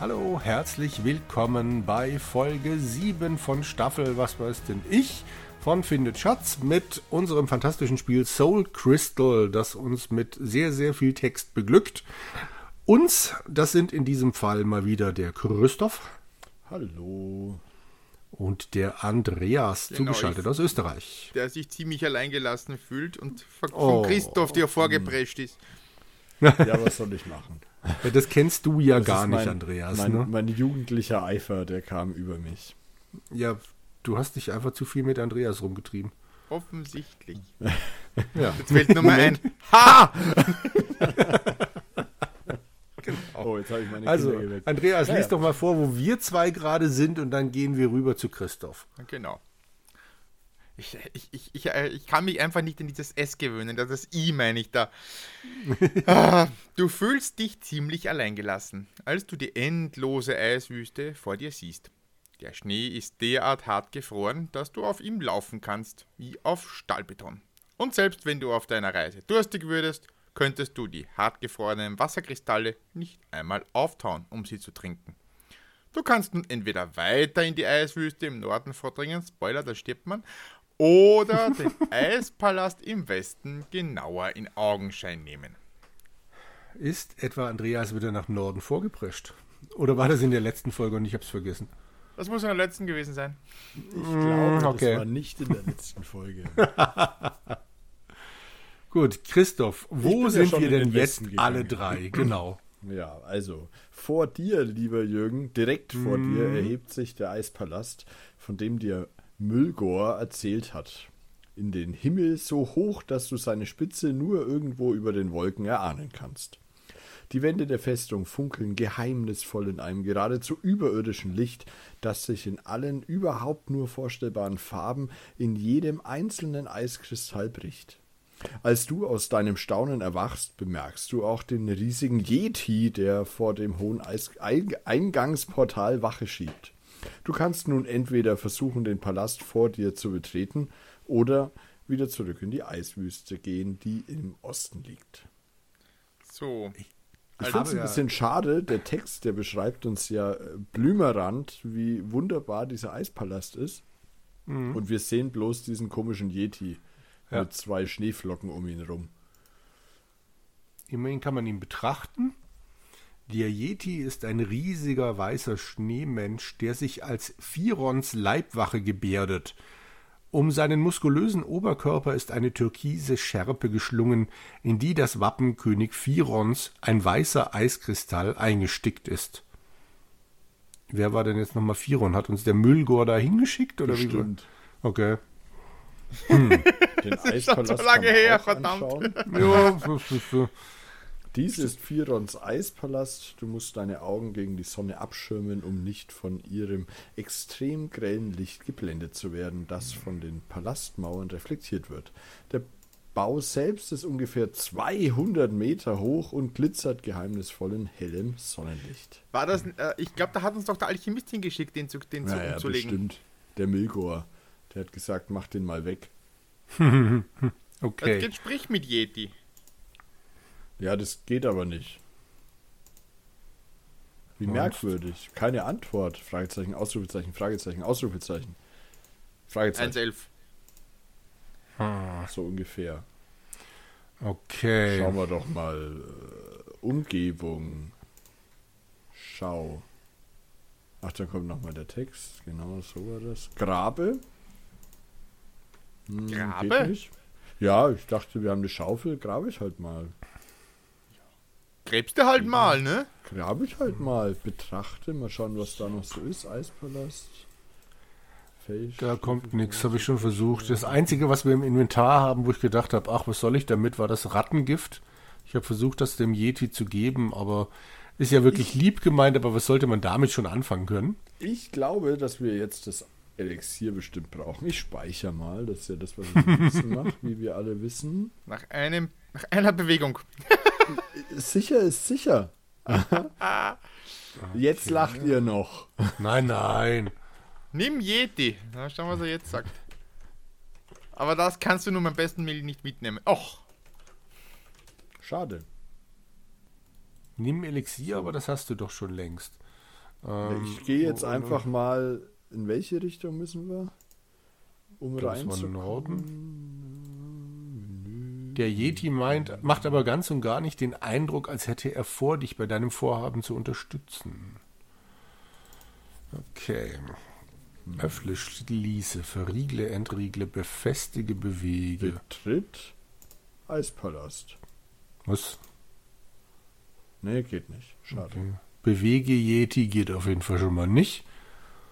Hallo, herzlich willkommen bei Folge 7 von Staffel Was weiß denn ich von Findet Schatz mit unserem fantastischen Spiel Soul Crystal, das uns mit sehr, sehr viel Text beglückt. Uns, das sind in diesem Fall mal wieder der Christoph. Hallo. Und der Andreas, genau, zugeschaltet ich, aus Österreich. Der sich ziemlich alleingelassen fühlt und von oh, Christoph, der vorgeprescht ist. Ja, was soll ich machen? Ja, das kennst du ja das gar nicht, mein, Andreas. Mein, ne? mein jugendlicher Eifer, der kam über mich. Ja, du hast dich einfach zu viel mit Andreas rumgetrieben. Offensichtlich. ja. Jetzt fällt nur mal ein. Ha! genau. Oh, jetzt habe ich meine Also, Kinder Andreas, ja, lies ja. doch mal vor, wo wir zwei gerade sind und dann gehen wir rüber zu Christoph. Genau. Ich, ich, ich, ich, äh, ich kann mich einfach nicht in dieses S gewöhnen. Das I meine ich da. Ah, du fühlst dich ziemlich alleingelassen, als du die endlose Eiswüste vor dir siehst. Der Schnee ist derart hart gefroren, dass du auf ihm laufen kannst, wie auf Stahlbeton. Und selbst wenn du auf deiner Reise durstig würdest, könntest du die hart gefrorenen Wasserkristalle nicht einmal auftauen, um sie zu trinken. Du kannst nun entweder weiter in die Eiswüste im Norden vordringen, Spoiler, da stirbt man, oder den Eispalast im Westen genauer in Augenschein nehmen. Ist etwa Andreas wieder nach Norden vorgeprescht? Oder war das in der letzten Folge und ich hab's vergessen? Das muss in der letzten gewesen sein. Ich glaube, okay. das war nicht in der letzten Folge. Gut, Christoph, wo sind ja wir denn jetzt alle drei? Genau. Ja, also vor dir, lieber Jürgen, direkt vor mm. dir erhebt sich der Eispalast, von dem dir Müllgor erzählt hat. In den Himmel so hoch, dass du seine Spitze nur irgendwo über den Wolken erahnen kannst. Die Wände der Festung funkeln geheimnisvoll in einem geradezu überirdischen Licht, das sich in allen überhaupt nur vorstellbaren Farben in jedem einzelnen Eiskristall bricht. Als du aus deinem Staunen erwachst, bemerkst du auch den riesigen Yeti, der vor dem hohen Eis Eingangsportal Wache schiebt. Du kannst nun entweder versuchen, den Palast vor dir zu betreten oder wieder zurück in die Eiswüste gehen, die im Osten liegt. So. Ich, ich finde es ein bisschen schade, der Text, der beschreibt uns ja äh, blümerant, wie wunderbar dieser Eispalast ist. Mhm. Und wir sehen bloß diesen komischen Yeti ja. mit zwei Schneeflocken um ihn rum. Immerhin kann man ihn betrachten der Yeti ist ein riesiger weißer Schneemensch, der sich als Phirons Leibwache gebärdet. Um seinen muskulösen Oberkörper ist eine türkise Schärpe geschlungen, in die das Wappen König Phirons, ein weißer Eiskristall, eingestickt ist. Wer war denn jetzt nochmal Phiron? Hat uns der Müllgor da hingeschickt? Oder Bestimmt. Wie? Okay. Hm. Den Eispalast so lange her, verdammt. Ja, so, so, so. Dies ist Phirons Eispalast. Du musst deine Augen gegen die Sonne abschirmen, um nicht von ihrem extrem grellen Licht geblendet zu werden, das von den Palastmauern reflektiert wird. Der Bau selbst ist ungefähr 200 Meter hoch und glitzert geheimnisvoll in hellem Sonnenlicht. War das, äh, ich glaube, da hat uns doch der Alchemist hingeschickt, den, zu, den naja, umzulegen. Bestimmt. Der Milgor. Der hat gesagt, mach den mal weg. okay. Jetzt sprich mit Yeti. Ja, das geht aber nicht. Wie Und? merkwürdig. Keine Antwort. Fragezeichen, Ausrufezeichen, Fragezeichen, Ausrufezeichen. Fragezeichen. 1,11. Hm. So ungefähr. Okay. Schauen wir doch mal. Äh, Umgebung. Schau. Ach, da kommt nochmal der Text. Genau, so war das. Grabe. Hm, Grabe? Ja, ich dachte, wir haben eine Schaufel. Grabe ich halt mal. Gräbst du halt mal, ne? Grab ich halt mal. Betrachte, mal schauen, was da noch so ist. Eispalast. Fähig, da kommt nichts, habe ich schon versucht. Das Einzige, was wir im Inventar haben, wo ich gedacht habe, ach, was soll ich damit, war das Rattengift. Ich habe versucht, das dem Yeti zu geben, aber ist ja wirklich ich, lieb gemeint, aber was sollte man damit schon anfangen können? Ich glaube, dass wir jetzt das Elixier bestimmt brauchen. Ich speichere mal, das ist ja das, was ich mache, wie wir alle wissen. Nach einem, nach einer Bewegung. sicher ist sicher. jetzt lacht ihr noch. Nein, nein. Nimm Yeti. Na, schauen, was er jetzt sagt. Aber das kannst du nur beim besten Mehl nicht mitnehmen. Och. Schade. Nimm Elixier, aber das hast du doch schon längst. Ähm, ich gehe jetzt wo- einfach mal. In welche Richtung müssen wir? Um reinzukommen. Norden. Der Yeti meint, macht aber ganz und gar nicht den Eindruck, als hätte er vor, dich bei deinem Vorhaben zu unterstützen. Okay. Öffne, schließe, verriegle, entriegle, befestige, bewege. Betritt Eispalast. Was? Nee, geht nicht. Schade. Okay. Bewege Yeti geht auf jeden Fall schon mal nicht.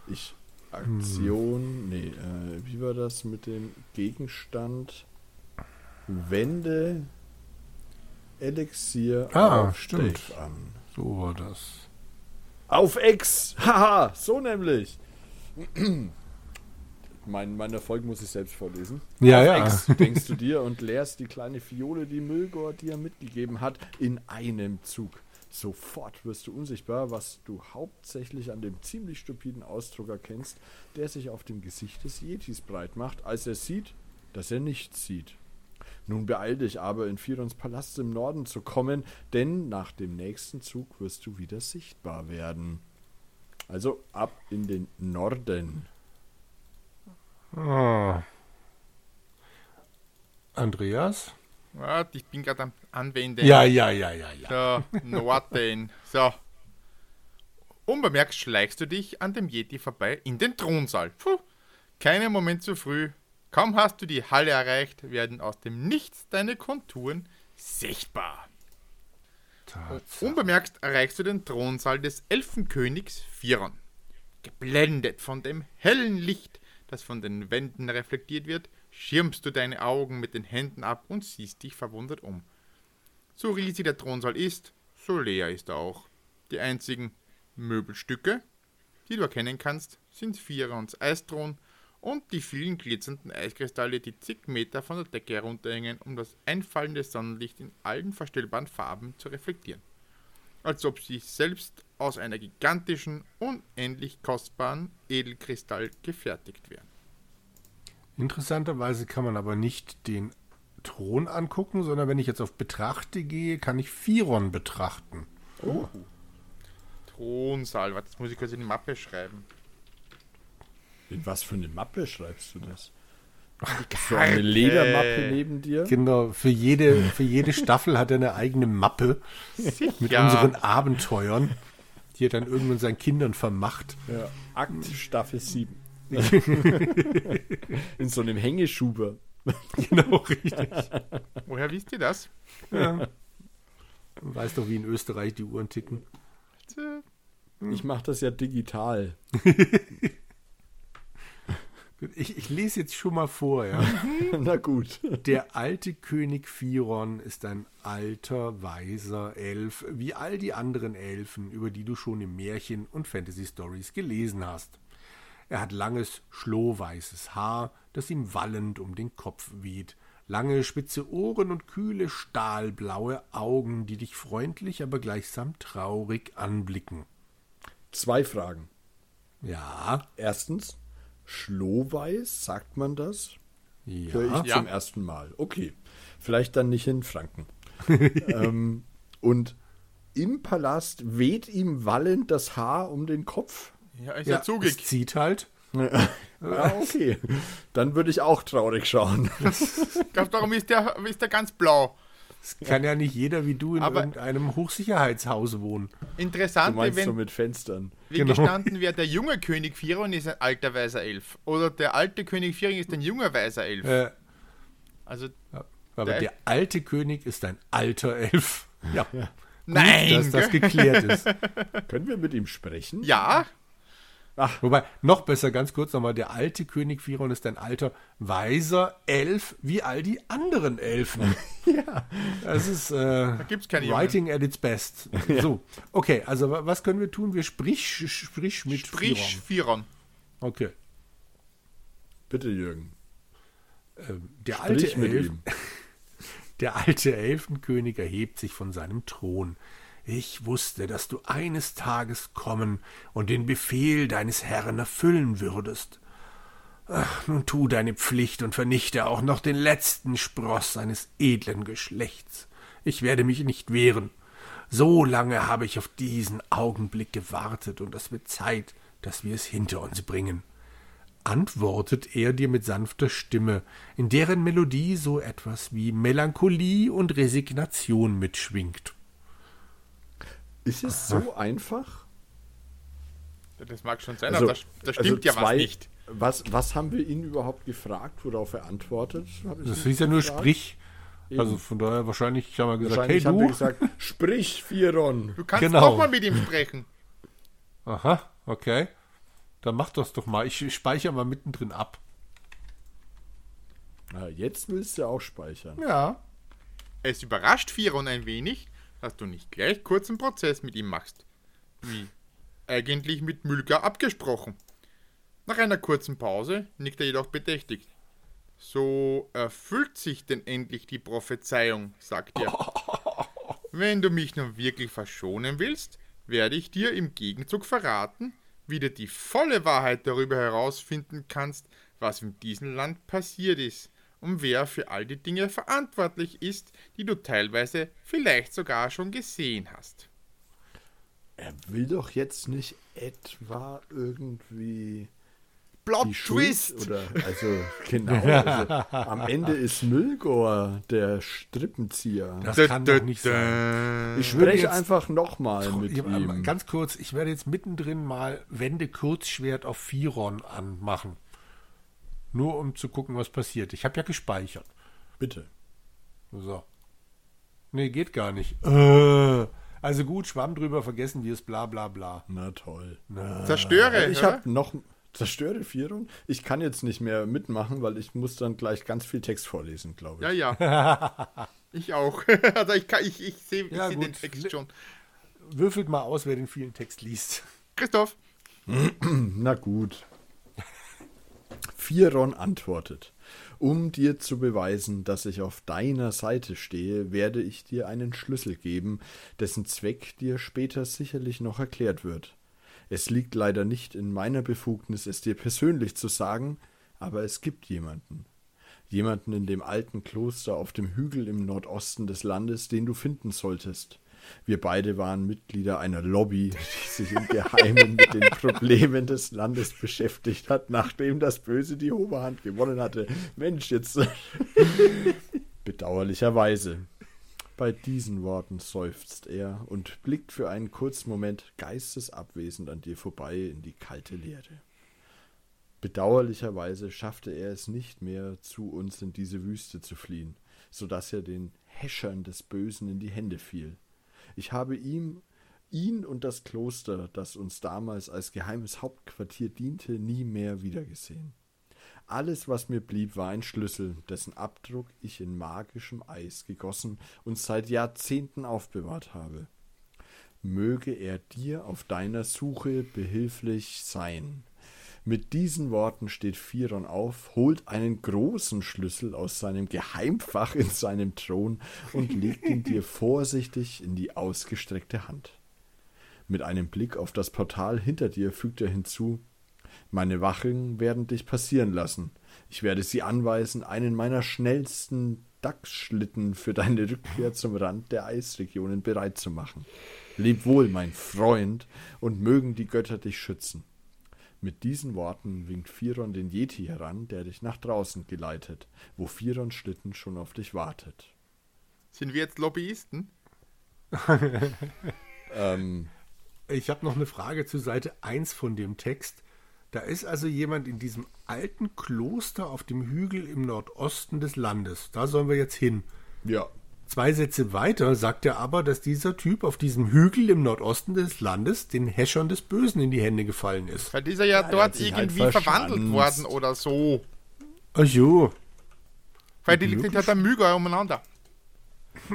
Ich. Aktion. Nee, äh, wie war das mit dem Gegenstand? Wende Elixier Ah, auf stimmt. Dave an. So war das. Auf Ex! Haha, so nämlich. mein, meine Folge muss ich selbst vorlesen. Ja, Auf ja. Ex denkst du dir und leerst die kleine Fiole, die Müllgor dir mitgegeben hat, in einem Zug. Sofort wirst du unsichtbar, was du hauptsächlich an dem ziemlich stupiden Ausdruck erkennst, der sich auf dem Gesicht des Yetis breit macht, als er sieht, dass er nichts sieht. Nun beeil dich aber, in Firons Palast im Norden zu kommen, denn nach dem nächsten Zug wirst du wieder sichtbar werden. Also ab in den Norden. Ah. Andreas? Warte, ich bin gerade am Anwenden. Ja, ja, ja, ja, ja. So, Norden. So. Unbemerkt schleichst du dich an dem Yeti vorbei in den Thronsaal. Puh, keinen Moment zu früh. Kaum hast du die Halle erreicht, werden aus dem Nichts deine Konturen sichtbar. Tatsache. Unbemerkt erreichst du den Thronsaal des Elfenkönigs Firon. Geblendet von dem hellen Licht, das von den Wänden reflektiert wird, schirmst du deine Augen mit den Händen ab und siehst dich verwundert um. So riesig der Thronsaal ist, so leer ist er auch. Die einzigen Möbelstücke, die du erkennen kannst, sind Firons Eisthron und die vielen glitzernden Eiskristalle, die zig Meter von der Decke herunterhängen, um das einfallende Sonnenlicht in allen verstellbaren Farben zu reflektieren. Als ob sie selbst aus einer gigantischen, unendlich kostbaren Edelkristall gefertigt wären. Interessanterweise kann man aber nicht den Thron angucken, sondern wenn ich jetzt auf Betrachte gehe, kann ich Firon betrachten. Oh. Thronsaal, warte, jetzt muss ich kurz in die Mappe schreiben. In was für eine Mappe schreibst du das? So eine Ledermappe neben dir? Genau, für jede, für jede Staffel hat er eine eigene Mappe mit Ja. unseren Abenteuern, die er dann irgendwann seinen Kindern vermacht. Ja. Akt Staffel 7. In so einem Hängeschuber. Genau, richtig. Woher wisst ihr das? Ja. Du weißt doch, wie in Österreich die Uhren ticken. Ich mache das ja digital. Ich, ich lese jetzt schon mal vor, ja. Na gut. Der alte König Firon ist ein alter, weiser Elf, wie all die anderen Elfen, über die du schon im Märchen und Fantasy-Stories gelesen hast. Er hat langes, schlohweißes Haar, das ihm wallend um den Kopf weht, lange, spitze Ohren und kühle, stahlblaue Augen, die dich freundlich, aber gleichsam traurig anblicken. Zwei Fragen. Ja, Erstens, Schlohweiß, sagt man das? ja, Höre ich Ja. zum ersten Mal. Okay. Vielleicht dann nicht in Franken. ähm, und im Palast weht ihm wallend das Haar um den Kopf. Ja, ist ja, ja, es zugig. zieht halt. Ah, okay. Dann würde ich auch traurig schauen. Ich darum ist der, ist der ganz blau. Es kann ja nicht jeder wie du in Aber- irgendeinem Hochsicherheitshaus wohnen. Du Interessant, meinst so wenn, mit Fenstern. wie Genau. gestanden wäre, der junge König Firon ist ein alter weißer Elf. Oder der alte König Firon ist ein junger weißer Elf. Äh, Also, aber Der- der alte König ist ein alter Elf. Ja, nein! dass das geklärt ist. Können wir mit ihm sprechen? ja, Wobei, noch besser, ganz kurz nochmal, der alte König Firon ist ein alter, weiser Elf, wie all die anderen Elfen. ja. Das ist äh, gibt's keine Writing at its best. So, okay, also wa- was können wir tun? Wir sprich, sprich mit sprich. Firon. Okay. Bitte, Jürgen. Ähm, der alte Sprich mit Elf, ihm. Der alte Elfenkönig erhebt sich von seinem Thron. Ich wusste, dass du eines Tages kommen und den Befehl deines Herrn erfüllen würdest. Ach, nun tu deine Pflicht und vernichte auch noch den letzten Spross seines edlen Geschlechts. Ich werde mich nicht wehren. So lange habe ich auf diesen Augenblick gewartet, und es wird Zeit, dass wir es hinter uns bringen. Antwortet er dir mit sanfter Stimme, in deren Melodie so etwas wie Melancholie und Resignation mitschwingt. Ist es so einfach? Das mag schon sein, Also- aber da, da also stimmt ja was zwei- nicht. Was, was haben wir ihn überhaupt gefragt, worauf er antwortet? Das hieß ja nur gefragt? Sprich. Eben. Also von daher wahrscheinlich haben wir gesagt, hey haben wir du. gesagt, sprich, Firon. Du kannst Genau. auch mal mit ihm sprechen. Aha, okay. Dann mach das doch mal. Ich speichere mal mittendrin ab. Na, jetzt willst du auch speichern. Ja. Es überrascht Firon ein wenig, dass du nicht gleich kurzen Prozess mit ihm machst. Wie eigentlich mit Mülger abgesprochen. Nach einer kurzen Pause nickt er jedoch bedächtig. So erfüllt sich denn endlich die Prophezeiung, sagt er. Wenn du mich nun wirklich verschonen willst, werde ich dir im Gegenzug verraten, wie du die volle Wahrheit darüber herausfinden kannst, was in diesem Land passiert ist und wer für all die Dinge verantwortlich ist, die du teilweise vielleicht sogar schon gesehen hast. Er will doch jetzt nicht etwa irgendwie Plot Twist! oder also genau. Also, am Ende ist Mülgor der Strippenzieher. Das kann doch nicht sein. ich würde spreche einfach nochmal mit Ich, aber ihm. ganz kurz, ich werde jetzt mittendrin mal Wende Kurzschwert auf Firon anmachen. Nur um zu gucken, was passiert. Ich habe ja gespeichert. Bitte. So. Nee, geht gar nicht. Äh, also gut, Schwamm drüber, vergessen wir es, bla bla bla. Na toll. Zerstöre, Ich oder? habe noch zerstöre Firon. Ich kann jetzt nicht mehr mitmachen, weil ich muss dann gleich ganz viel Text vorlesen, glaube ich. Ja, ja. ich auch. also ich, kann- ich, ich sehe ich Ja, seh den Text schon. Würfelt mal aus, wer den vielen Text liest. Christoph, Na gut. Firon antwortet. Um dir zu beweisen, dass ich auf deiner Seite stehe, werde ich dir einen Schlüssel geben, dessen Zweck dir später sicherlich noch erklärt wird. Es liegt leider nicht in meiner Befugnis, es dir persönlich zu sagen, aber es gibt jemanden. Jemanden in dem alten Kloster auf dem Hügel im Nordosten des Landes, den du finden solltest. Wir beide waren Mitglieder einer Lobby, die sich im Geheimen mit den Problemen des Landes beschäftigt hat, nachdem das Böse die Oberhand gewonnen hatte. Mensch, jetzt. Bedauerlicherweise. Bei diesen Worten seufzt er und blickt für einen kurzen Moment geistesabwesend an dir vorbei in die kalte Leere. Bedauerlicherweise schaffte er es nicht mehr, zu uns in diese Wüste zu fliehen, so dass er den Häschern des Bösen in die Hände fiel. Ich habe ihm, ihn und das Kloster, das uns damals als geheimes Hauptquartier diente, nie mehr wiedergesehen. Alles, was mir blieb, war ein Schlüssel, dessen Abdruck ich in magischem Eis gegossen und seit Jahrzehnten aufbewahrt habe. Möge er dir auf deiner Suche behilflich sein. Mit diesen Worten steht Firon auf, holt einen großen Schlüssel aus seinem Geheimfach in seinem Thron und legt ihn dir vorsichtig in die ausgestreckte Hand. Mit einem Blick auf das Portal hinter dir fügt er hinzu Meine Wachen werden dich passieren lassen. Ich werde sie anweisen, einen meiner schnellsten Dachsschlitten für deine Rückkehr zum Rand der Eisregionen bereit zu machen. Leb wohl, mein Freund, und mögen die Götter dich schützen. Mit diesen Worten winkt Firon den Yeti heran, der dich nach draußen geleitet, wo Firons Schlitten schon auf dich wartet. sind wir jetzt Lobbyisten? Ähm, Ich habe noch eine Frage zu Seite 1 von dem Text. Da ist also jemand in diesem alten Kloster auf dem Hügel im Nordosten des Landes. Da sollen wir jetzt hin. ja. Zwei Sätze weiter sagt er aber, dass dieser Typ auf diesem Hügel im Nordosten des Landes den Häschern des Bösen in die Hände gefallen ist. Weil dieser ja, der dort halt irgendwie verwandelt verschanzt. worden oder so. Ach jo. Weil die liegt halt der Müger umeinander.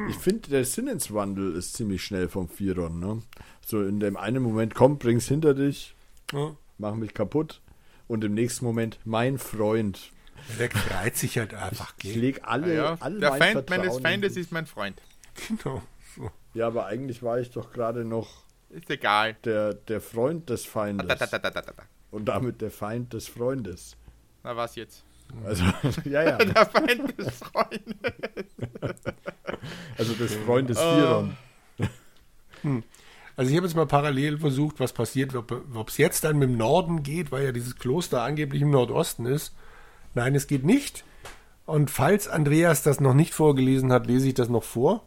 Ich finde, der Sinneswandel ist ziemlich schnell vom Firon, ne? So in dem einen Moment, komm, bring's hinter dich, Ja. mach mich kaputt. Und im nächsten Moment, mein Freund. Der reizt sich halt einfach. Ich Gell? leg alle, Ja, all der mein Feind Vertrauen meines in Feindes ist mein Freund. Genau. So. Ja, aber eigentlich war ich doch gerade noch Ist egal. der, der Freund des Feindes. Da, da, da, da, da, da. Und damit der Feind des Freundes. Na was jetzt? Also, ja, ja. Der Feind des Freundes. Also des Freundes Oh. Firon. Also ich habe jetzt mal parallel versucht, was passiert, ob es jetzt dann mit dem Norden geht, weil ja dieses Kloster angeblich im Nordosten ist. Nein, es geht nicht. Und falls Andreas das noch nicht vorgelesen hat, lese ich das noch vor.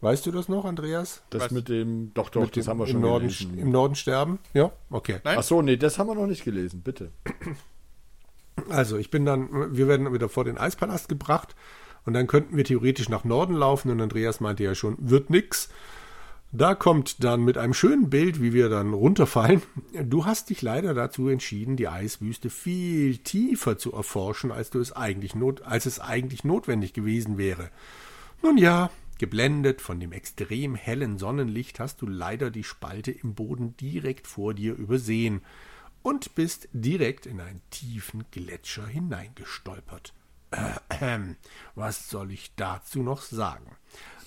Weißt du das noch, Andreas? Das Was? mit dem, doch, doch, Mit das dem haben wir im schon Norden, gelesen. Im Norden sterben? Ja, okay. Nein? Ach so, nee, das haben wir noch nicht gelesen, bitte. Also ich bin dann, wir werden wieder vor den Eispalast gebracht und dann könnten wir theoretisch nach Norden laufen und Andreas meinte ja schon, wird nix. Da kommt dann mit einem schönen Bild, wie wir dann runterfallen. Du hast dich leider dazu entschieden, die Eiswüste viel tiefer zu erforschen, als du es eigentlich not, als es eigentlich notwendig gewesen wäre. Nun ja, geblendet von dem extrem hellen Sonnenlicht hast du leider die Spalte im Boden direkt vor dir übersehen und bist direkt in einen tiefen Gletscher hineingestolpert. Ahem. Was soll ich dazu noch sagen?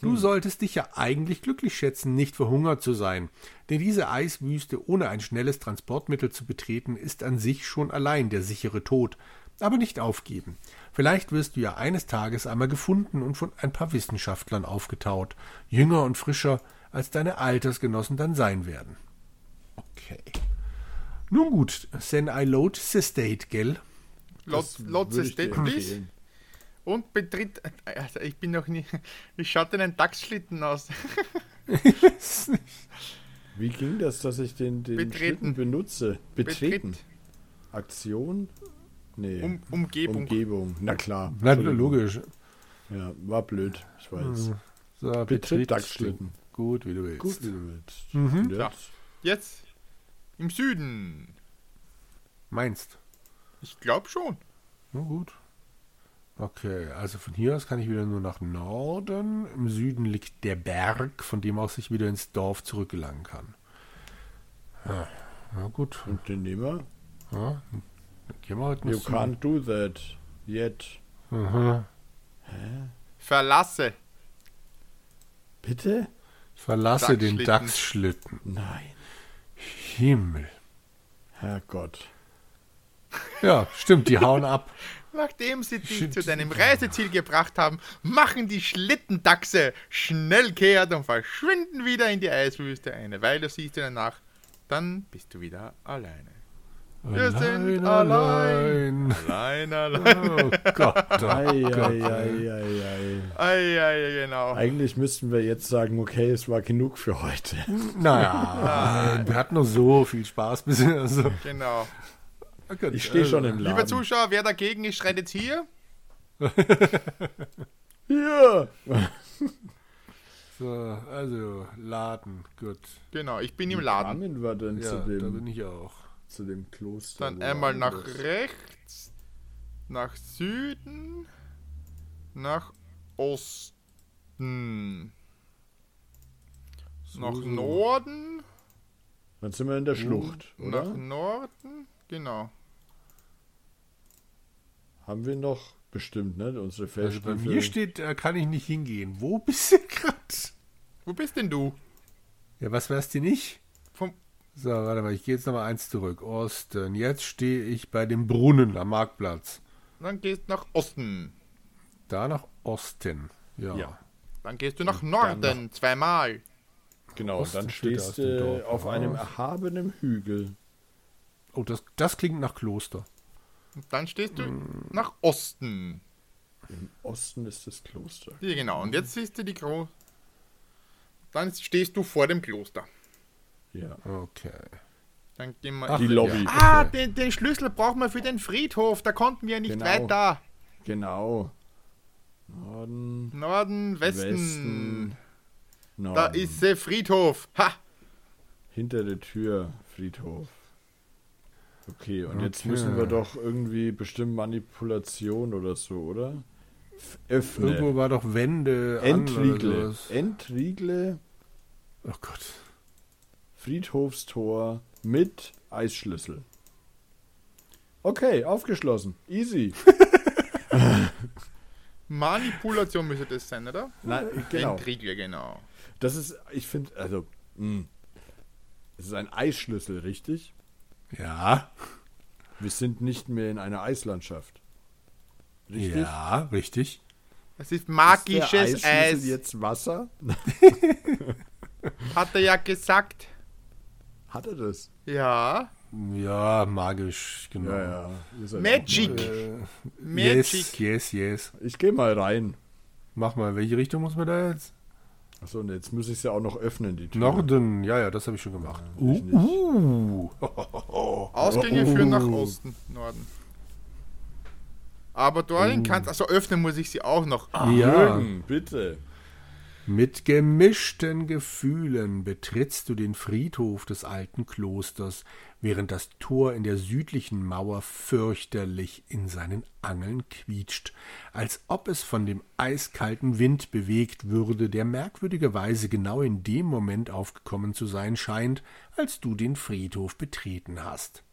Du solltest dich ja eigentlich glücklich schätzen, nicht verhungert zu sein, denn diese Eiswüste ohne ein schnelles Transportmittel zu betreten, ist an sich schon allein der sichere Tod. Aber nicht aufgeben. Vielleicht wirst du ja eines Tages einmal gefunden und von ein paar Wissenschaftlern aufgetaut, jünger und frischer, als deine Altersgenossen dann sein werden. Okay. Nun gut, then I load the state, gell? Lots, Das lots würde Und betritt. Also ich bin noch nie. Wie schaut denn ein Dachsschlitten aus? Wie ging das, dass ich den, den Betreten. Schlitten benutze? Betreten. Betritt. Aktion? Nee. Um, Umgebung. Umgebung. Na klar. Na, logisch. Ja, war blöd, ich weiß. So, Betritt betritt Dachsschlitten. Gut, wie du willst. Gut, wie du willst. Mhm. Und Ja. jetzt? Jetzt im Süden. Meinst? Ich glaube schon. Na gut. Okay, also von hier aus kann ich wieder nur nach Norden. Im Süden liegt der Berg, von dem aus ich wieder ins Dorf zurückgelangen kann. Ja, na gut. Und den nehmen wir? Ja, dann gehen wir halt You can't do that yet. Aha. Verlasse. Bitte? Verlasse den. Dachsschlitten. Nein. Himmel. Herrgott. Ja, stimmt, die hauen ab. Nachdem sie dich zu deinem Reiseziel gebracht haben, machen die Schlittendachse schnell kehrt und verschwinden wieder in die Eiswüste. Eine Weile siehst du danach, dann bist du wieder alleine. Wir sind allein. Allein, allein. Oh Gott. Oh Ei, Gott. ei, ei, ei, ei. Ei, ei, genau. Eigentlich müssten wir jetzt sagen, okay, es war genug für heute. Naja, wir hatten noch so viel Spaß bisher. Also, Genau. Oh Gott, Ich stehe schon im Lieber Laden. Zuschauer, wer dagegen ist, schreit jetzt hier. Ja. So, also, Laden, gut. Genau, ich bin im Wie Laden. kamen wir denn Ja, zu, da dem, bin ich auch. zu dem Kloster? Dann einmal nach anders- rechts, nach Süden, nach Osten, So, nach so. Norden, Dann sind wir in der Schlucht, oder? nach Norden, genau. Haben wir noch bestimmt, ne? Unsere Also bei mir steht, da kann ich nicht hingehen. Wo bist du gerade? Wo bist denn du? Ja, was wärst du nicht? Vom, So, warte mal, ich gehe jetzt nochmal eins zurück. Osten. Jetzt stehe ich bei dem Brunnen am Marktplatz. dann gehst du nach Osten. Da nach Osten. Ja. Ja. Dann gehst du nach dann Norden, zweimal. Genau, und Osten dann steht stehst aus dem du Dorf auf einem heraus. erhabenen Hügel. Oh, das, das klingt nach Kloster. Und dann stehst du Hm. nach Osten. Im Osten ist das Kloster. Ja, genau. Und jetzt siehst du die Gro. Dann stehst du vor dem Kloster. Ja. Okay. Dann gehen wir. Ach, Die Lobby. Ah, den, den Schlüssel brauchen wir für den Friedhof. Da konnten wir nicht Genau. weiter. Genau. Norden, Norden, Westen. Westen, Norden. Da ist der Friedhof. Ha! Hinter der Tür Friedhof. Okay, und jetzt Okay. müssen wir doch irgendwie bestimmt Manipulation oder so, oder? F- Öffne. Irgendwo war doch Wände Entriegle. Entriegle Oh Gott. Friedhofstor mit Eisschlüssel. Okay, aufgeschlossen. Easy. Manipulation müsste das sein, oder? Nein, genau. Entriegel, genau. Das ist, ich finde, also, mh. es ist ein Eisschlüssel, richtig? Ja. Wir sind nicht mehr in einer Eislandschaft. Richtig? Ja, richtig. Das ist Ist der magisches Eisschlüssel Eis. jetzt Wasser? Hat er ja gesagt. Hat er das? Ja. Ja, magisch, genau. Ja, ja. Magic. Äh, Magic. yes, yes, yes. Ich gehe mal rein. Mach mal, welche Richtung muss man da jetzt? Achso, und jetzt muss ich es ja auch noch öffnen, die Tür. Norden, ja, ja, das habe ich schon gemacht. ich Uh, uh. Ausgänge Oh. führen nach Osten, Norden. Aber dorthin kannst also öffnen muss ich sie auch noch. Ja, Jürgen, bitte. mit gemischten Gefühlen betrittst du den Friedhof des alten Klosters, während das Tor in der südlichen Mauer fürchterlich in seinen Angeln quietscht, als ob es von dem eiskalten Wind bewegt würde, der merkwürdigerweise genau in dem Moment aufgekommen zu sein scheint, als du den Friedhof betreten hast.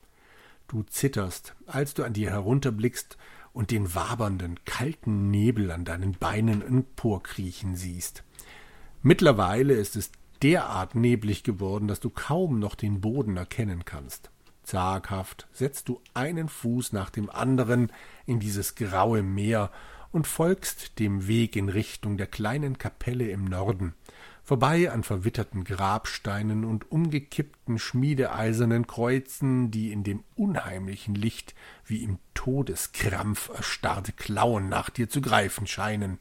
Du zitterst, als du an dir herunterblickst und den wabernden, kalten Nebel an deinen Beinen emporkriechen siehst. Mittlerweile ist es derart neblig geworden, dass du kaum noch den Boden erkennen kannst. Zaghaft setzt du einen Fuß nach dem anderen in dieses graue Meer und folgst dem Weg in Richtung der kleinen Kapelle im Norden, vorbei an verwitterten Grabsteinen und umgekippten schmiedeeisernen Kreuzen, die in dem unheimlichen Licht wie im Todeskrampf erstarrte Klauen nach dir zu greifen scheinen.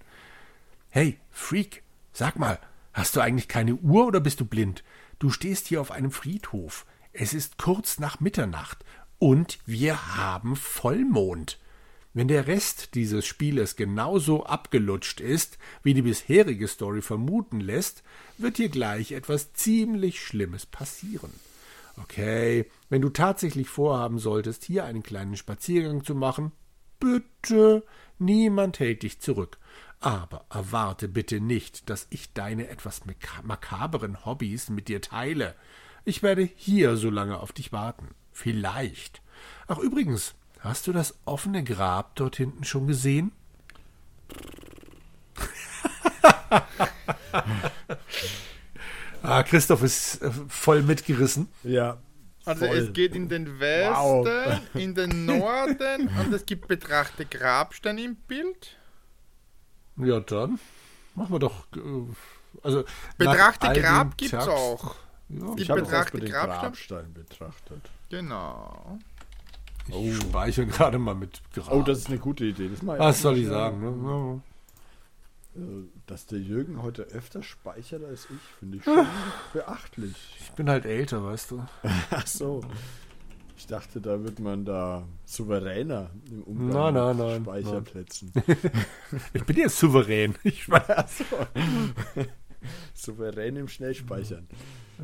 Hey, Freak, sag mal, hast du eigentlich keine Uhr oder bist du blind? Du stehst hier auf einem Friedhof. Es ist kurz nach Mitternacht und wir haben Vollmond. Wenn der Rest dieses Spieles genauso abgelutscht ist, wie die bisherige Story vermuten lässt, wird dir gleich etwas ziemlich Schlimmes passieren. Okay, wenn du tatsächlich vorhaben solltest, hier einen kleinen Spaziergang zu machen, bitte, niemand hält dich zurück. Aber erwarte bitte nicht, dass ich deine etwas maka- makaberen Hobbys mit dir teile. Ich werde hier so lange auf dich warten. Vielleicht. Ach übrigens, hast du das offene Grab dort hinten schon gesehen? ah, Christoph ist äh, voll mitgerissen. Ja. Also voll. es geht in den Westen, Wow. in den Norden und es gibt betrachte Grabstein im Bild. Ja, dann machen wir doch. Äh, also Betrachte Grab gibt's Text- auch. Ja, Die Ich habe es. Grabstein betrachtet. Genau. Ich speichere gerade mal mit Grab. Oh, das ist eine gute Idee. Das Was soll ich sagen? Ne? Äh, Dass der Jürgen heute öfter speichert als ich, finde ich schon beachtlich. Ich bin halt älter, weißt du. Ach so. Ich dachte, da wird man da souveräner im Umgang Nein, nein, mit nein, Speicherplätzen. Ich bin jetzt souverän. Ich weiß. Ach so. Souverän im Schnellspeichern.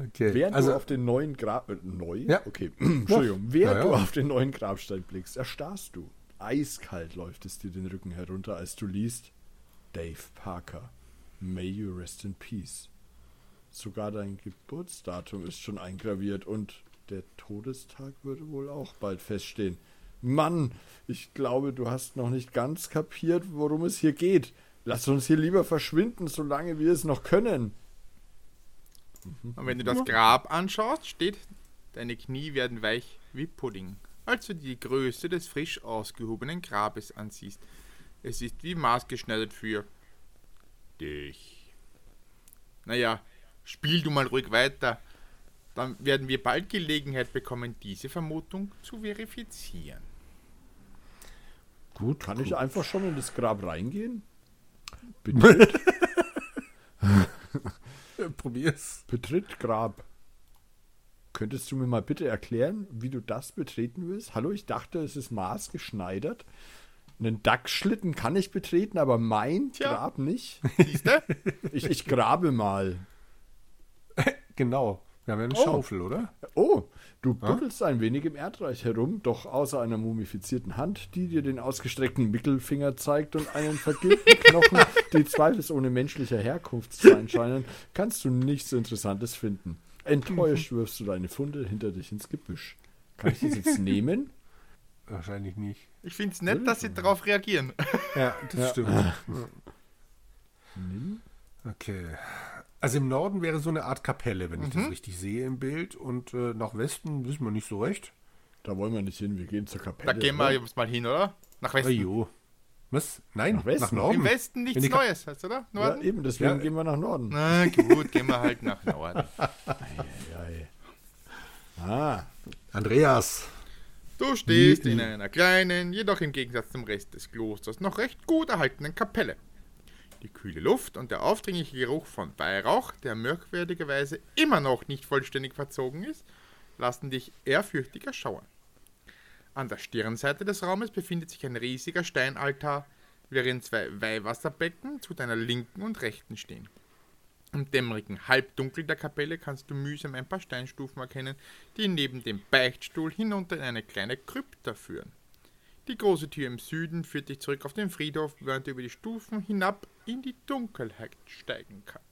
Okay. Während also, du auf den neuen Grab... Äh, neu? Ja. Okay, Entschuldigung. Während Ja, ja. du auf den neuen Grabstein blickst, erstarrst du. Eiskalt läuft es dir den Rücken herunter, als du liest Dave Parker. May you rest in peace. Sogar dein Geburtsdatum ist schon eingraviert und der Todestag würde wohl auch bald feststehen. Mann, ich glaube, du hast noch nicht ganz kapiert, worum es hier geht. Lass uns hier lieber verschwinden, solange wir es noch können. Und wenn du das Grab anschaust, steht, deine Knie werden weich wie Pudding. Als du die Größe des frisch ausgehobenen Grabes ansiehst. Es ist wie maßgeschneidert für dich. Naja, spiel du mal ruhig weiter. Dann werden wir bald Gelegenheit bekommen, diese Vermutung zu verifizieren. gut. Kann ich einfach schon in das Grab reingehen? Betritt, Probier's. betritt Grab. Könntest du mir mal bitte erklären, wie du das betreten willst? Hallo, ich dachte, es ist maßgeschneidert. Einen Dachsschlitten kann ich betreten, aber mein Tja. Grab nicht. Siehst du? Ich, ich grabe mal. Genau. Wir haben ja eine Oh. Schaufel, oder? Oh, du buddelst ein wenig im Erdreich herum, doch außer einer mumifizierten Hand, die dir den ausgestreckten Mittelfinger zeigt und einen vergilbten Knochen, die zweifelsohne menschlicher Herkunft zu sein scheinen, kannst du nichts Interessantes finden. Enttäuscht wirfst du deine Funde hinter dich ins Gebüsch. Kann ich das jetzt nehmen? Wahrscheinlich nicht. Ich finde es nett, dass sie darauf reagieren. Ja, das Ja. stimmt. Nimm? Okay. Also im Norden wäre so eine Art Kapelle, wenn ich das richtig sehe im Bild. Und äh, nach Westen wissen wir nicht so recht. Da wollen wir nicht hin, wir gehen zur Kapelle. Da gehen wir oder? jetzt mal hin, oder? Nach Westen. Ajo. Was? Nein, Nach Westen. Norden. Im Westen nichts Neues, heißt, oder? Ja, Norden? eben, deswegen Ja. gehen wir nach Norden. Na gut, gehen wir halt nach Norden. Eieiei. Ah, Andreas. Du stehst in einer kleinen, jedoch im Gegensatz zum Rest des Klosters noch recht gut erhaltenen Kapelle. Die kühle Luft und der aufdringliche Geruch von Weihrauch, der merkwürdigerweise immer noch nicht vollständig verzogen ist, lassen dich ehrfürchtig erschauern. An der Stirnseite des Raumes befindet sich ein riesiger Steinaltar, während zwei Weihwasserbecken zu deiner linken und rechten stehen. Im dämmerigen Halbdunkel der Kapelle kannst du mühsam ein paar Steinstufen erkennen, die neben dem Beichtstuhl hinunter in eine kleine Krypta führen. Die große Tür im Süden führt dich zurück auf den Friedhof, während du über die Stufen hinab in die Dunkelheit steigen kannst.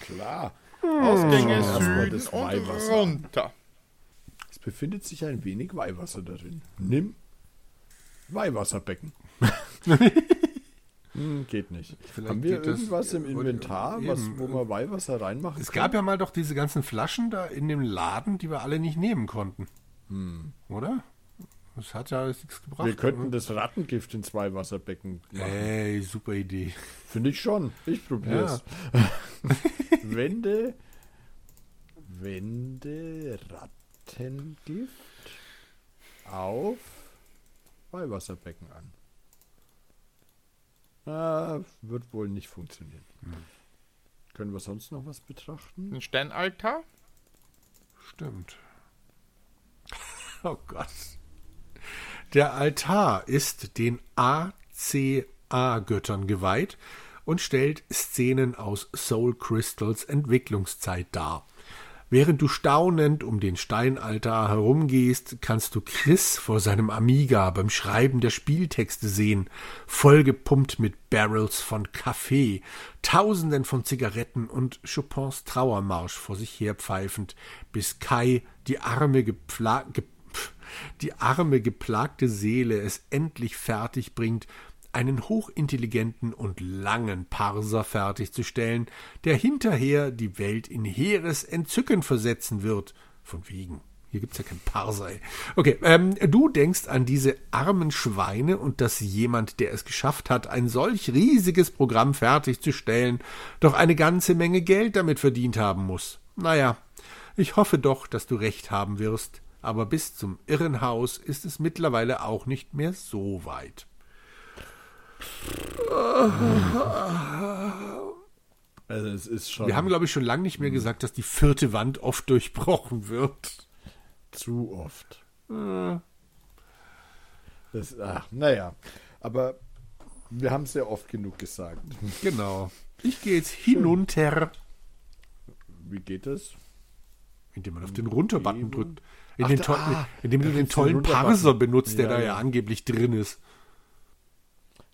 klar. Ausgänge Erstmal Süden das und Weihwasser. runter. Es befindet sich ein wenig Weihwasser darin. Nimm Weihwasserbecken. hm, geht nicht. Vielleicht Haben wir geht das- irgendwas im Inventar, was, wo wir Weihwasser reinmachen Es können? gab ja mal doch diese ganzen Flaschen da in dem Laden, die wir alle nicht nehmen konnten. Oder? Das hat ja alles nichts gebracht. wir könnten oder? das Rattengift ins Weihwasserbecken machen. Ey, super Idee. Finde ich schon. Ich probier's. Wende, wende Rattengift auf Weihwasserbecken an. Ah, wird wohl nicht funktionieren. Können wir sonst noch was betrachten? Ein Steinaltar? Stimmt. Oh Gott. Der Altar ist den ACA-Göttern geweiht und stellt Szenen aus Soul Crystals Entwicklungszeit dar. Während du staunend um den Steinaltar herumgehst, kannst du Chris vor seinem Amiga beim Schreiben der Spieltexte sehen, vollgepumpt mit Barrels von Kaffee, Tausenden von Zigaretten und Chopins Trauermarsch vor sich herpfeifend, bis Kai die arme gepfla ge pf, die arme geplagte Seele es endlich fertig bringt, einen hochintelligenten und langen Parser fertigzustellen, der hinterher die Welt in hehres Entzücken versetzen wird. Von wegen. Hier gibt's ja keinen Parser. Okay, ähm, du denkst an diese armen Schweine und dass jemand, der es geschafft hat, ein solch riesiges Programm fertigzustellen, doch eine ganze Menge Geld damit verdient haben muss. Naja, ich hoffe doch, dass du recht haben wirst, aber bis zum Irrenhaus ist es mittlerweile auch nicht mehr so weit. Also es ist schon Wir haben, glaube ich, schon lange nicht mehr gesagt, dass die vierte Wand oft durchbrochen wird. zu oft. Das, ach, naja, aber wir haben es ja oft genug gesagt. Genau. Ich gehe jetzt hinunter, Wie geht es? indem man auf den Runter-Button drückt. In Ach, den da- ah, indem du den tollen. Parser benutzt, der Ja, da ja ja. angeblich drin ist.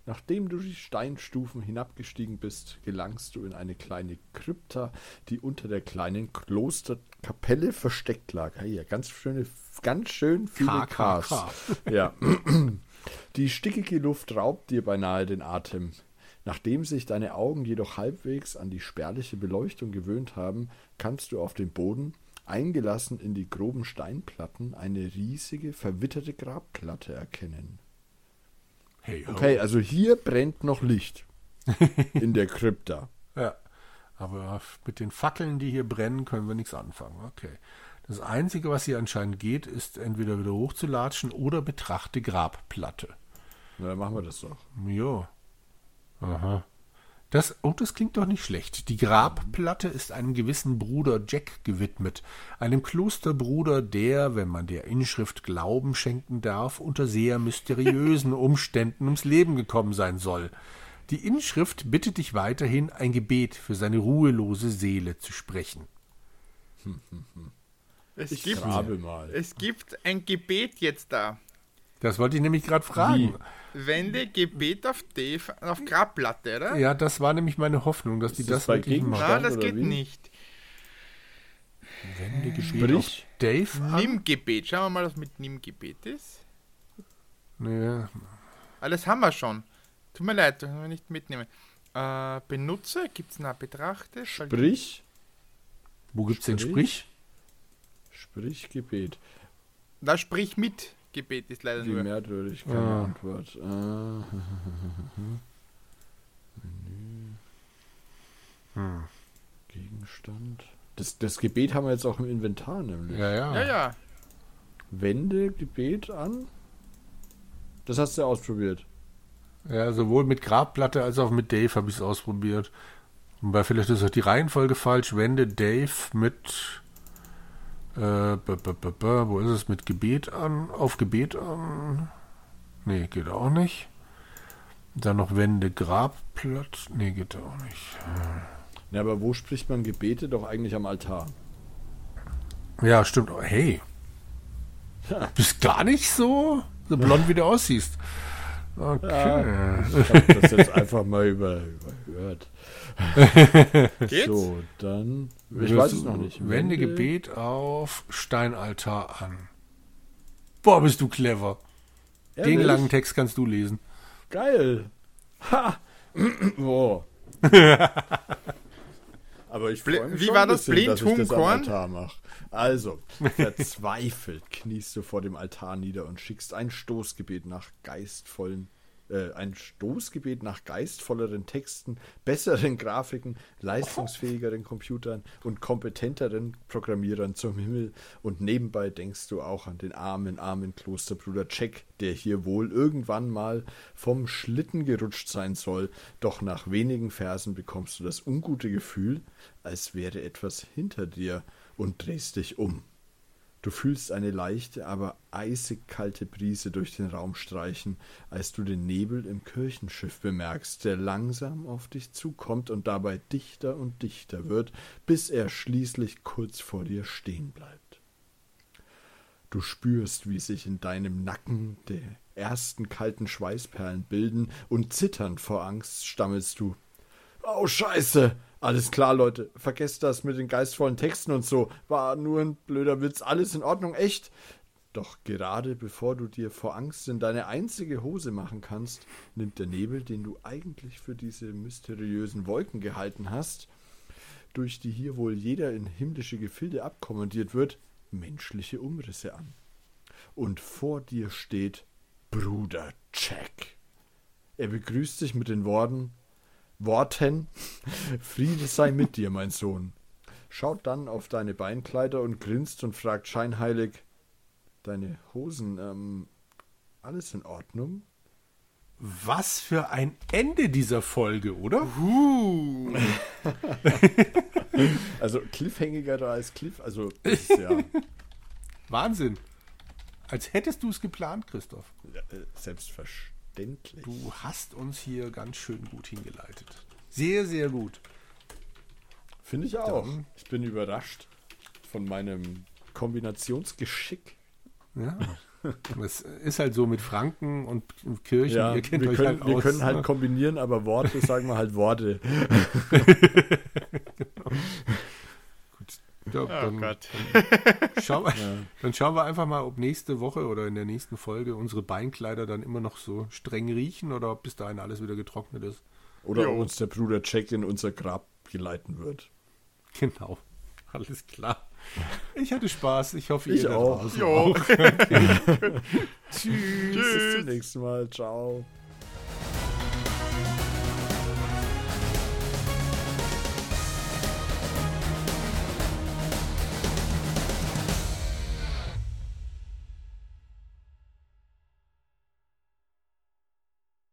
Nachdem du die Steinstufen hinabgestiegen bist, gelangst du in eine kleine Krypta, die unter der kleinen Klosterkapelle versteckt lag. Ja, ganz schöne, ganz schön viele KKK. Ks. Ja. Die stickige Luft raubt dir beinahe den Atem. Nachdem sich deine Augen jedoch halbwegs an die spärliche Beleuchtung gewöhnt haben, kannst du auf dem Boden, eingelassen in die groben Steinplatten, eine riesige, verwitterte Grabplatte erkennen. Hey. Okay, also hier brennt noch Licht in der Krypta. Ja. Aber mit den Fackeln, die hier brennen, können wir nichts anfangen. Okay. Das Einzige, was hier anscheinend geht, ist entweder wieder hochzulatschen oder betrachte Grabplatte. Na, dann machen wir das doch. Ja. Aha. Das, oh, das klingt doch nicht schlecht. Die Grabplatte ist einem gewissen Bruder Jack gewidmet, einem Klosterbruder, der, wenn man der Inschrift Glauben schenken darf, unter sehr mysteriösen Umständen ums Leben gekommen sein soll. Die Inschrift bittet dich weiterhin, ein Gebet für seine ruhelose Seele zu sprechen. Es Ich gibt, mal. es gibt ein Gebet jetzt da. Das wollte ich nämlich gerade fragen. Wende Gebet auf Dave, auf Grabplatte, oder? Ja, das war nämlich meine Hoffnung, dass die das das wirklich machen. Na, das geht wie? nicht. Wende Gebet Sprich. auf Dave an? Nimm-Gebet. Schauen wir mal, was mit Nimm-Gebet ist. Nee, Alles haben wir schon. Tut mir leid, das können wir nicht mitnehmen. Äh, Benutzer, gibt es eine Betrachte? Sprich, wo gibt's den Sprich. Sprich? sprich Gebet. Da sprich mit. Gebet ist leider Wie nur. merkwürdig, keine Ah. Antwort. Ah. Hm. Gegenstand. Das, das Gebet haben wir jetzt auch im Inventar nämlich. Ja, ja. Ja, ja. Wende Gebet an. Das hast du ausprobiert. Ja, sowohl mit Grabplatte als auch mit Dave habe ich es ausprobiert. Wobei vielleicht ist auch die Reihenfolge falsch. Wende Dave mit. Äh, b -b -b -b wo ist es? Mit Gebet an? Auf Gebet an? Nee, geht auch nicht. Dann noch Wende Grabplatte. Nee, geht auch nicht. Ja, aber wo spricht man Gebete? Doch eigentlich am Altar. Ja, stimmt. Hey. Bist gar nicht so, so blond, wie du aussiehst. Okay. Ich habe das jetzt einfach mal über, überhört. Geht's? So, dann. Ich weiß es noch nicht. Wende Gebet auf Steinaltar an. Boah, bist du clever. Den Ehrlich? langen Text kannst du lesen. Geil. Ha! Boah. Aber ich freue mich wie schon war ein das? bisschen, dass ich Blind, das am Huhn, Korn? Altar mache. Also, verzweifelt kniest du vor dem Altar nieder und schickst ein Stoßgebet nach geistvollen, äh, ein Stoßgebet nach geistvolleren Texten, besseren Grafiken, leistungsfähigeren Computern und kompetenteren Programmierern zum Himmel. Und nebenbei denkst du auch an den armen, armen Klosterbruder Jack, der hier wohl irgendwann mal vom Schlitten gerutscht sein soll. Doch nach wenigen Versen bekommst du das ungute Gefühl, als wäre etwas hinter dir und drehst dich um. Du fühlst eine leichte, aber eisig kalte Brise durch den Raum streichen, als du den Nebel im Kirchenschiff bemerkst, der langsam auf dich zukommt und dabei dichter und dichter wird, bis er schließlich kurz vor dir stehen bleibt. Du spürst, wie sich in deinem Nacken die ersten kalten Schweißperlen bilden und zitternd vor Angst stammelst du. Oh, Scheiße! Alles klar, Leute. Vergesst das mit den geistvollen Texten und so. War nur ein blöder Witz. Alles in Ordnung, echt? Doch gerade bevor du dir vor Angst in deine einzige Hose machen kannst, nimmt der Nebel, den du eigentlich für diese mysteriösen Wolken gehalten hast, durch die hier wohl jeder in himmlische Gefilde abkommandiert wird, menschliche Umrisse an. Und vor dir steht Bruder Jack. Er begrüßt dich mit den Worten Worten Friede sei mit dir, mein Sohn. Schaut dann auf deine Beinkleider und grinst und fragt scheinheilig Deine Hosen, ähm, alles in Ordnung? Was für ein Ende dieser Folge, oder? Uh, Also cliffhängiger als Cliff, also ist ja Wahnsinn. Als hättest du es geplant, Christoph. äh, selbstverständlich. Du hast uns hier ganz schön gut hingeleitet. Sehr, sehr gut. Finde ich auch. Dann- Ich bin überrascht von meinem Kombinationsgeschick. Ja. Es ist halt so mit Franken und Kirchen. Ja, wir können, halt wir aus. können halt ne? kombinieren, aber Worte, sagen wir halt Worte. ja, oh dann, Gott. schauen wir, dann schauen wir einfach mal, ob nächste Woche oder in der nächsten Folge unsere Beinkleider dann immer noch so streng riechen oder ob bis dahin alles wieder getrocknet ist. Oder Jo. ob uns der Bruder Jack in unser Grab geleiten wird. Genau. Alles klar. Ich hatte Spaß. Ich hoffe, Ich ihr auch. draußen Jo. Tschüss. Bis zum nächsten Mal. Ciao.